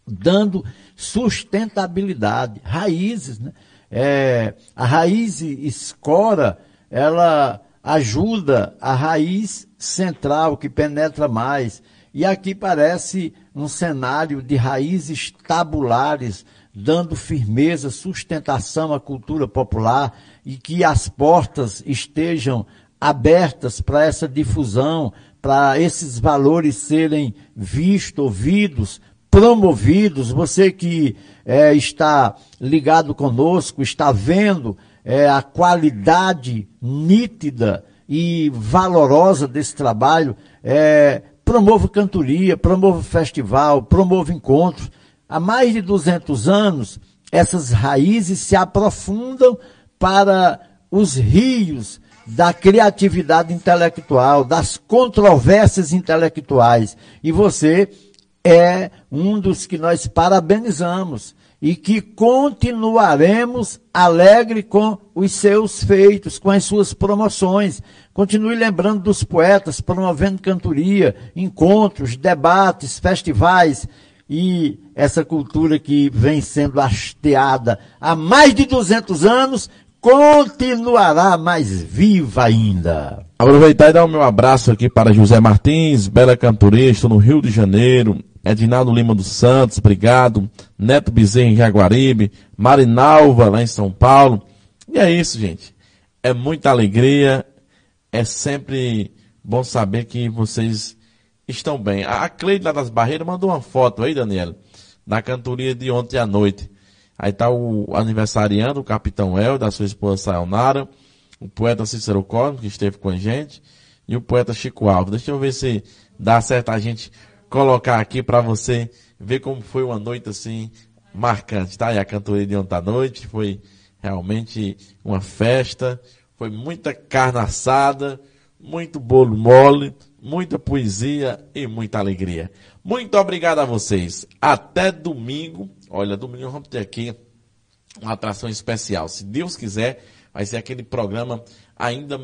dando sustentabilidade, raízes, né? É, a raiz escora, ela ajuda a raiz central que penetra mais. E aqui parece um cenário de raízes tabulares, dando firmeza, sustentação à cultura popular e que as portas estejam abertas para essa difusão, para esses valores serem vistos, ouvidos, promovidos. Você que é, está ligado conosco, está vendo é, a qualidade nítida e valorosa desse trabalho, é, promova cantoria, promova festival, promova encontros. Há mais de 200 anos, essas raízes se aprofundam para os rios da criatividade intelectual, das controvérsias intelectuais. E você é um dos que nós parabenizamos e que continuaremos alegre com os seus feitos, com as suas promoções. Continue lembrando dos poetas, promovendo cantoria, encontros, debates, festivais e essa cultura que vem sendo hasteada há mais de 200 anos continuará mais viva ainda. Aproveitar e dar o meu abraço aqui para José Martins, Bela Canturista, no Rio de Janeiro, Edinaldo Lima dos Santos, obrigado, Neto Bezerra em Jaguaribe, Marinalva lá em São Paulo. E é isso, gente. É muita alegria, é sempre bom saber que vocês estão bem. A Cleide lá das Barreiras mandou uma foto aí, Daniela, da cantoria de ontem à noite. Aí tá o aniversariando, o Capitão El, da sua esposa Sayonara, o poeta Cícero Cosmo, que esteve com a gente, e o poeta Chico Alves. Deixa eu ver se dá certo a gente colocar aqui para você ver como foi uma noite assim marcante, tá? E a cantoria de ontem à noite foi realmente uma festa, foi muita carne assada, muito bolo mole, muita poesia e muita alegria. Muito obrigado a vocês. Até domingo. Olha, domingo vamos ter aqui uma atração especial. Se Deus quiser, vai ser aquele programa ainda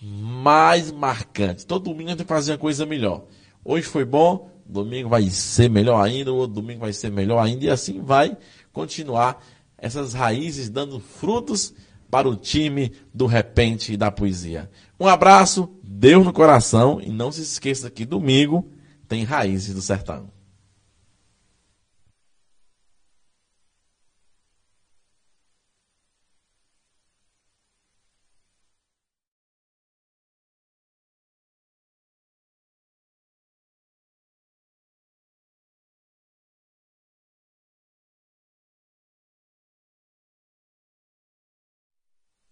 mais marcante. Todo domingo a gente fazer uma coisa melhor. Hoje foi bom, domingo vai ser melhor ainda, o outro domingo vai ser melhor ainda, e assim vai continuar essas raízes dando frutos para o time do repente e da poesia. Um abraço, Deus no coração, e não se esqueça que domingo tem raízes do sertão.